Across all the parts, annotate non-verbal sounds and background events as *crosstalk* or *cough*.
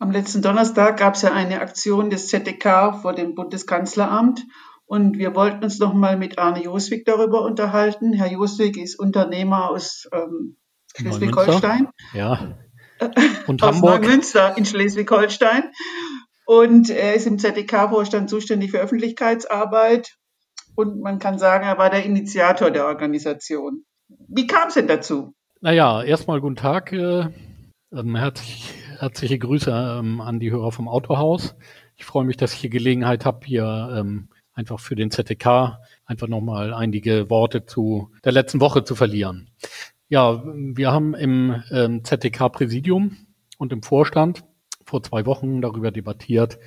Am letzten Donnerstag gab es ja eine Aktion des ZDK vor dem Bundeskanzleramt und wir wollten uns noch mal mit Arne Joswig darüber unterhalten. Herr Joswig ist Unternehmer aus ähm, Schleswig-Holstein. Ja. *laughs* Und aus Hamburg. Neumünster in Schleswig-Holstein. Und er ist im ZDK-Vorstand zuständig für Öffentlichkeitsarbeit. Und man kann sagen, er war der Initiator der Organisation. Wie kam es denn dazu? Naja, erstmal guten Tag. Äh, ähm, herzlich, herzliche Grüße ähm, an die Hörer vom Autohaus. Ich freue mich, dass ich hier Gelegenheit habe, hier ähm, einfach für den ZTK einfach nochmal einige Worte zu der letzten Woche zu verlieren. Ja, wir haben im ähm, ZTK-Präsidium und im Vorstand vor zwei Wochen darüber debattiert,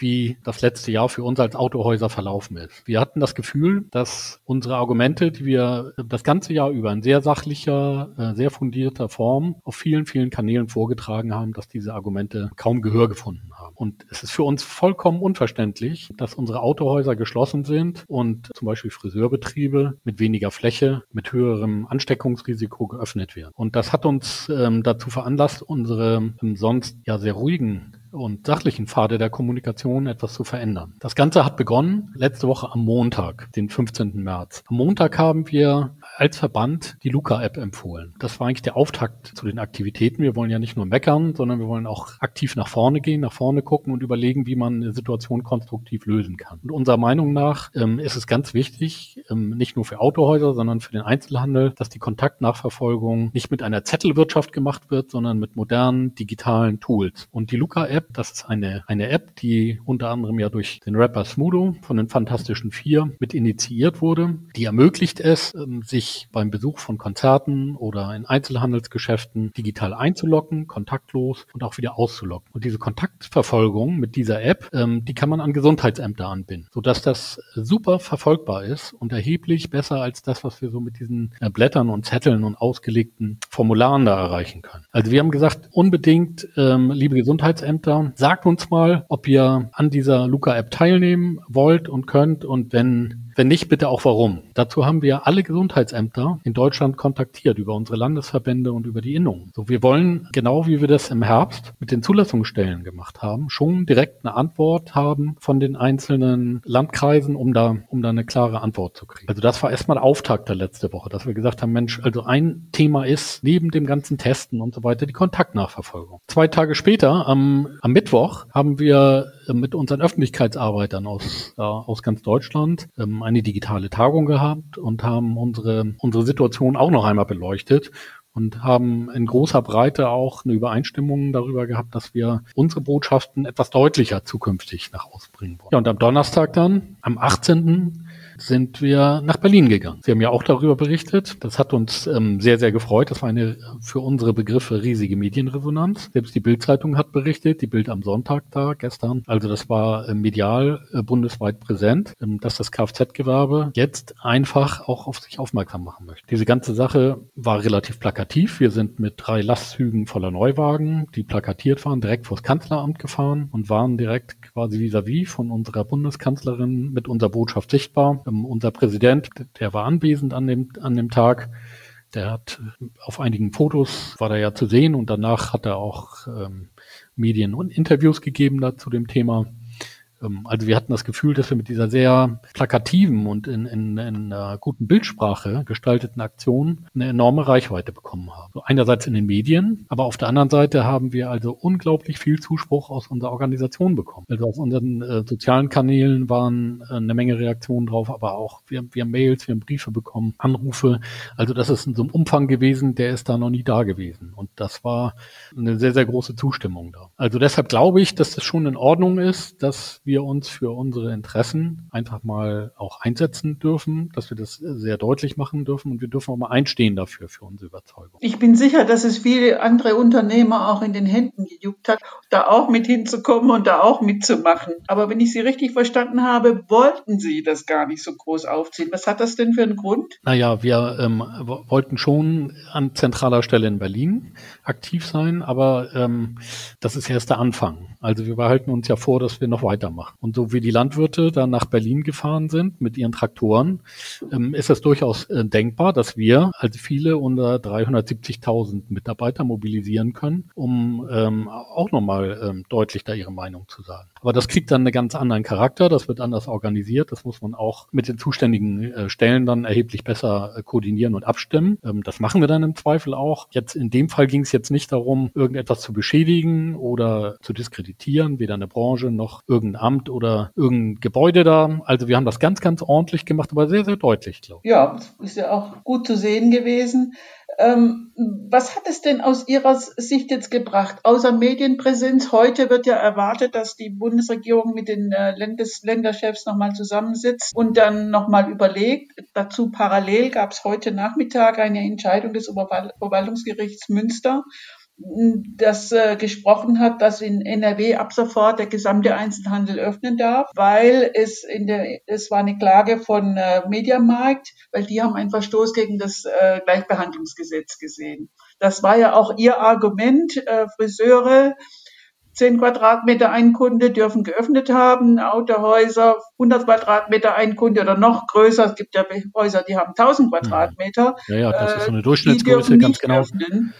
wie das letzte Jahr für uns als Autohäuser verlaufen ist. Wir hatten das Gefühl, dass unsere Argumente, die wir das ganze Jahr über in sehr sachlicher, äh, sehr fundierter Form auf vielen, vielen Kanälen vorgetragen haben, dass diese Argumente kaum Gehör gefunden haben. Und es ist für uns vollkommen unverständlich, dass unsere Autohäuser geschlossen sind und zum Beispiel Friseurbetriebe mit weniger Fläche, mit höherem Ansteckungsrisiko geöffnet werden. Und das hat uns ähm, dazu veranlasst, unsere ähm, sonst ja sehr ruhigen und sachlichen Pfade der Kommunikation etwas zu verändern. Das Ganze hat begonnen letzte Woche am Montag, den 15. März. Am Montag haben wir als Verband die Luca-App empfohlen. Das war eigentlich der Auftakt zu den Aktivitäten. Wir wollen ja nicht nur meckern, sondern wir wollen auch aktiv nach vorne gehen, nach vorne gucken und überlegen, wie man eine Situation konstruktiv lösen kann. Und unserer Meinung nach ähm, ist es ganz wichtig, ähm, nicht nur für Autohäuser, sondern für den Einzelhandel, dass die Kontaktnachverfolgung nicht mit einer Zettelwirtschaft gemacht wird, sondern mit modernen digitalen Tools. Und die Luca-App App. Das ist eine, eine App, die unter anderem ja durch den Rapper Smudo von den Fantastischen Vier mit initiiert wurde. Die ermöglicht es, ähm, sich beim Besuch von Konzerten oder in Einzelhandelsgeschäften digital einzuloggen, kontaktlos und auch wieder auszulocken. Und diese Kontaktverfolgung mit dieser App, ähm, die kann man an Gesundheitsämter anbinden, sodass das super verfolgbar ist und erheblich besser als das, was wir so mit diesen äh, Blättern und Zetteln und ausgelegten Formularen da erreichen können. Also wir haben gesagt, unbedingt, ähm, liebe Gesundheitsämter, Newsletter. Sagt uns mal, ob ihr an dieser Luca-App teilnehmen wollt und könnt und wenn wenn nicht, bitte auch warum. Dazu haben wir alle Gesundheitsämter in Deutschland kontaktiert über unsere Landesverbände und über die Innungen. So, wir wollen, genau wie wir das im Herbst mit den Zulassungsstellen gemacht haben, schon direkt eine Antwort haben von den einzelnen Landkreisen, um da, um da eine klare Antwort zu kriegen. Also das war erstmal Auftakt der letzte Woche, dass wir gesagt haben, Mensch, also ein Thema ist neben dem ganzen Testen und so weiter die Kontaktnachverfolgung. Zwei Tage später, am, am Mittwoch, haben wir mit unseren Öffentlichkeitsarbeitern aus, äh, aus ganz Deutschland ähm, eine digitale Tagung gehabt und haben unsere, unsere Situation auch noch einmal beleuchtet und haben in großer Breite auch eine Übereinstimmung darüber gehabt, dass wir unsere Botschaften etwas deutlicher zukünftig nach außen bringen wollen. Ja, und am Donnerstag dann, am 18 sind wir nach Berlin gegangen. Sie haben ja auch darüber berichtet. Das hat uns ähm, sehr, sehr gefreut. Das war eine für unsere Begriffe riesige Medienresonanz. Selbst die Bildzeitung hat berichtet, die Bild am Sonntag da gestern. Also das war äh, medial äh, bundesweit präsent, ähm, dass das Kfz-Gewerbe jetzt einfach auch auf sich aufmerksam machen möchte. Diese ganze Sache war relativ plakativ. Wir sind mit drei Lastzügen voller Neuwagen, die plakatiert waren, direkt vors Kanzleramt gefahren und waren direkt quasi vis-à-vis -vis von unserer Bundeskanzlerin mit unserer Botschaft sichtbar ähm, unser Präsident, der war anwesend an dem, an dem Tag. Der hat auf einigen Fotos war er ja zu sehen und danach hat er auch ähm, Medien und Interviews gegeben da zu dem Thema. Ähm, also wir hatten das Gefühl, dass wir mit dieser sehr plakativen und in, in, in einer guten Bildsprache gestalteten Aktion eine enorme Reichweite bekommen haben. So einerseits in den Medien, aber auf der anderen Seite haben wir also unglaublich viel Zuspruch aus unserer Organisation bekommen. Also auf unseren äh, sozialen Kanälen waren äh, eine Menge Reaktionen drauf, aber auch wir, wir haben Mails, wir haben Briefe bekommen, Anrufe. Also das ist in so einem Umfang gewesen, der ist da noch nie da gewesen. Und das war eine sehr, sehr große Zustimmung da. Also deshalb glaube ich, dass das schon in Ordnung ist, dass wir uns für unsere Interessen einfach mal auch einsetzen dürfen, dass wir das sehr deutlich machen dürfen und wir dürfen auch mal einstehen dafür, für unsere Überzeugung. Ich bin sicher, dass es viele andere Unternehmer auch in den Händen gejuckt hat, da auch mit hinzukommen und da auch mitzumachen. Aber wenn ich Sie richtig verstanden habe, wollten Sie das gar nicht so groß aufziehen. Was hat das denn für einen Grund? Naja, wir ähm, wollten schon an zentraler Stelle in Berlin aktiv sein, aber ähm, das ist erst der Anfang. Also wir behalten uns ja vor, dass wir noch weitermachen machen. Und so wie die Landwirte dann nach Berlin gefahren sind mit ihren Traktoren, ähm, ist es durchaus äh, denkbar, dass wir also viele unter 370.000 Mitarbeiter mobilisieren können, um ähm, auch nochmal ähm, deutlich da ihre Meinung zu sagen. Aber das kriegt dann einen ganz anderen Charakter, das wird anders organisiert, das muss man auch mit den zuständigen äh, Stellen dann erheblich besser äh, koordinieren und abstimmen. Das machen wir dann im Zweifel auch. Jetzt in dem Fall ging es jetzt nicht darum, irgendetwas zu beschädigen oder zu diskreditieren, weder eine Branche noch irgendein Amt oder irgendein Gebäude da. Also wir haben das ganz, ganz ordentlich gemacht, aber sehr, sehr deutlich, glaube ich. Ja, ist ja auch gut zu sehen gewesen. Ähm, was hat es denn aus Ihrer Sicht jetzt gebracht? Außer Medienpräsenz, heute wird ja erwartet, dass die Bundesregierung mit den äh, Landes Länderchefs nochmal zusammensitzt und dann nochmal überlegt. Dazu parallel gab es heute Nachmittag eine Entscheidung des Oberverwaltungsgerichts Münster das äh, gesprochen hat, dass in NRW ab sofort der gesamte Einzelhandel öffnen darf, weil es in der es war eine Klage von äh, Mediamarkt, weil die haben einen Verstoß gegen das äh, Gleichbehandlungsgesetz gesehen. Das war ja auch ihr Argument, äh, Friseure 10 Quadratmeter ein Kunde dürfen geöffnet haben, Autohäuser 100 Quadratmeter ein Kunde oder noch größer. Es gibt ja Häuser, die haben 1000 Quadratmeter. Ja, ja, das ist so eine äh, Durchschnittsgröße, ganz genau. Öffnen.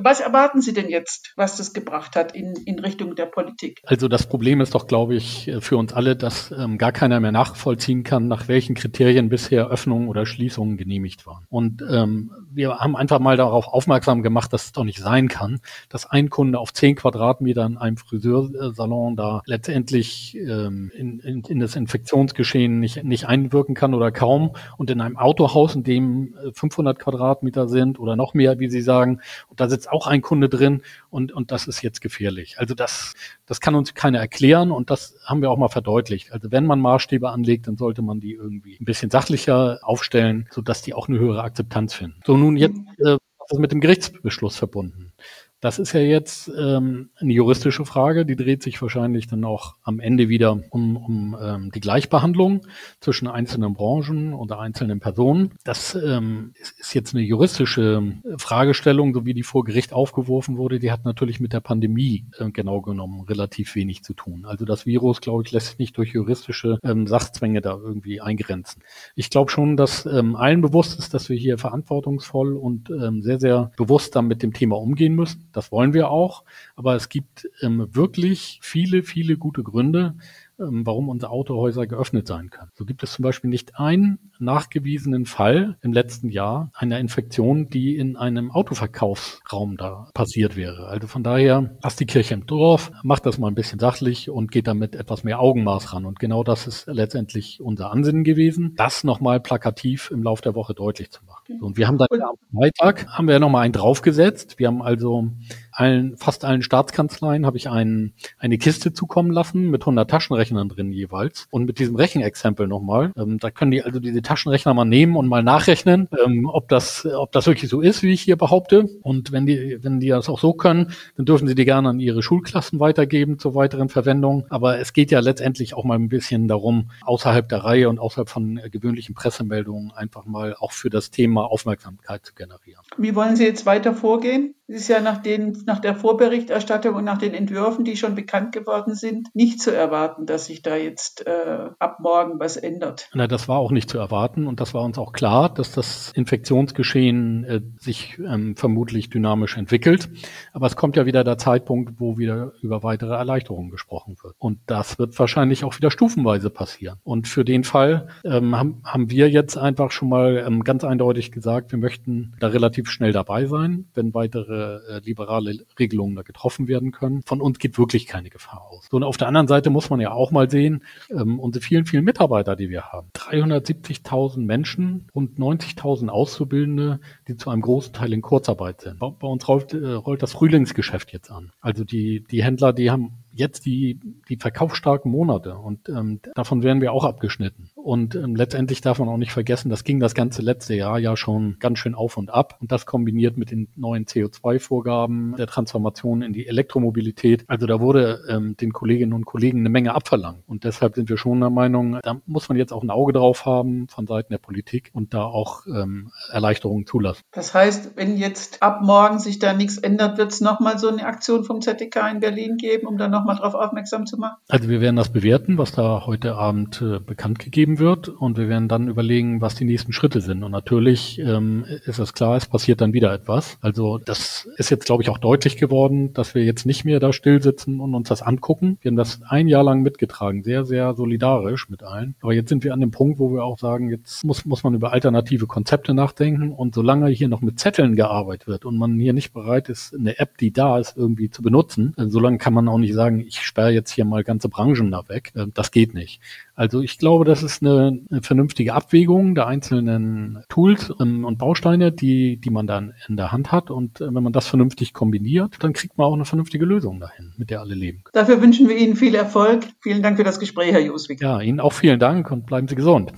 Was erwarten Sie denn jetzt, was das gebracht hat in, in Richtung der Politik? Also das Problem ist doch, glaube ich, für uns alle, dass ähm, gar keiner mehr nachvollziehen kann, nach welchen Kriterien bisher Öffnungen oder Schließungen genehmigt waren. Und ähm, wir haben einfach mal darauf aufmerksam gemacht, dass es doch nicht sein kann, dass ein Kunde auf zehn Quadratmeter in einem Friseursalon da letztendlich ähm, in, in, in das Infektionsgeschehen nicht, nicht einwirken kann oder kaum und in einem Autohaus, in dem 500 äh, Quadratmeter sind oder noch mehr, wie Sie sagen, und da sitzt auch ein Kunde drin und, und das ist jetzt gefährlich. Also das, das kann uns keiner erklären und das haben wir auch mal verdeutlicht. Also wenn man Maßstäbe anlegt, dann sollte man die irgendwie ein bisschen sachlicher aufstellen, sodass die auch eine höhere Akzeptanz finden. So nun jetzt, äh, ist mit dem Gerichtsbeschluss verbunden? Das ist ja jetzt ähm, eine juristische Frage, die dreht sich wahrscheinlich dann auch am Ende wieder um, um ähm, die Gleichbehandlung zwischen einzelnen Branchen oder einzelnen Personen. Das ähm, ist, ist jetzt eine juristische Fragestellung, so wie die vor Gericht aufgeworfen wurde. Die hat natürlich mit der Pandemie äh, genau genommen relativ wenig zu tun. Also das Virus, glaube ich, lässt sich nicht durch juristische ähm, Sachzwänge da irgendwie eingrenzen. Ich glaube schon, dass ähm, allen bewusst ist, dass wir hier verantwortungsvoll und ähm, sehr, sehr bewusst dann mit dem Thema umgehen müssen. Das wollen wir auch. Aber es gibt ähm, wirklich viele, viele gute Gründe, ähm, warum unsere Autohäuser geöffnet sein können. So gibt es zum Beispiel nicht einen nachgewiesenen Fall im letzten Jahr einer Infektion, die in einem Autoverkaufsraum da passiert wäre. Also von daher, lasst die Kirche im Dorf, macht das mal ein bisschen sachlich und geht damit etwas mehr Augenmaß ran. Und genau das ist letztendlich unser Ansinnen gewesen, das nochmal plakativ im Laufe der Woche deutlich zu machen. Und wir haben dann am Freitag haben wir nochmal einen draufgesetzt. Wir haben also allen, fast allen Staatskanzleien habe ich einen, eine Kiste zukommen lassen mit 100 Taschenrechnern drin jeweils. Und mit diesem Rechenexempel nochmal, ähm, da können die also diese Taschenrechner mal nehmen und mal nachrechnen, ähm, ob das, ob das wirklich so ist, wie ich hier behaupte. Und wenn die, wenn die das auch so können, dann dürfen sie die gerne an ihre Schulklassen weitergeben zur weiteren Verwendung. Aber es geht ja letztendlich auch mal ein bisschen darum, außerhalb der Reihe und außerhalb von äh, gewöhnlichen Pressemeldungen einfach mal auch für das Thema Aufmerksamkeit zu generieren. Wie wollen Sie jetzt weiter vorgehen? Es ist ja nach, den, nach der Vorberichterstattung und nach den Entwürfen, die schon bekannt geworden sind, nicht zu erwarten, dass sich da jetzt äh, ab morgen was ändert. Na, das war auch nicht zu erwarten und das war uns auch klar, dass das Infektionsgeschehen äh, sich ähm, vermutlich dynamisch entwickelt. Aber es kommt ja wieder der Zeitpunkt, wo wieder über weitere Erleichterungen gesprochen wird. Und das wird wahrscheinlich auch wieder stufenweise passieren. Und für den Fall ähm, haben, haben wir jetzt einfach schon mal ähm, ganz eindeutig gesagt, wir möchten da relativ schnell dabei sein, wenn weitere äh, liberale Regelungen da getroffen werden können. Von uns geht wirklich keine Gefahr aus. So, und auf der anderen Seite muss man ja auch mal sehen, ähm, unsere vielen, vielen Mitarbeiter, die wir haben. 370.000 Menschen und 90.000 Auszubildende, die zu einem großen Teil in Kurzarbeit sind. Bei, bei uns rollt, äh, rollt das Frühlingsgeschäft jetzt an. Also die, die Händler, die haben jetzt die, die verkaufsstarken Monate und ähm, davon werden wir auch abgeschnitten. Und ähm, letztendlich darf man auch nicht vergessen, das ging das ganze letzte Jahr ja schon ganz schön auf und ab. Und das kombiniert mit den neuen CO2-Vorgaben, der Transformation in die Elektromobilität. Also da wurde ähm, den Kolleginnen und Kollegen eine Menge abverlangt. Und deshalb sind wir schon der Meinung, da muss man jetzt auch ein Auge drauf haben von Seiten der Politik und da auch ähm, Erleichterungen zulassen. Das heißt, wenn jetzt ab morgen sich da nichts ändert, wird es nochmal so eine Aktion vom ZDK in Berlin geben, um da nochmal drauf aufmerksam zu machen? Also wir werden das bewerten, was da heute Abend äh, bekannt gegeben wird und wir werden dann überlegen, was die nächsten Schritte sind. Und natürlich ähm, ist es klar, es passiert dann wieder etwas. Also das ist jetzt, glaube ich, auch deutlich geworden, dass wir jetzt nicht mehr da still sitzen und uns das angucken. Wir haben das ein Jahr lang mitgetragen, sehr, sehr solidarisch mit allen. Aber jetzt sind wir an dem Punkt, wo wir auch sagen, jetzt muss, muss man über alternative Konzepte nachdenken. Und solange hier noch mit Zetteln gearbeitet wird und man hier nicht bereit ist, eine App, die da ist, irgendwie zu benutzen, äh, solange kann man auch nicht sagen, ich sperre jetzt hier mal ganze Branchen da weg. Äh, das geht nicht. Also ich glaube, das ist eine, eine vernünftige Abwägung der einzelnen Tools ähm, und Bausteine, die, die man dann in der Hand hat. Und äh, wenn man das vernünftig kombiniert, dann kriegt man auch eine vernünftige Lösung dahin, mit der alle leben können. Dafür wünschen wir Ihnen viel Erfolg. Vielen Dank für das Gespräch, Herr Joswig. Ja, Ihnen auch vielen Dank und bleiben Sie gesund.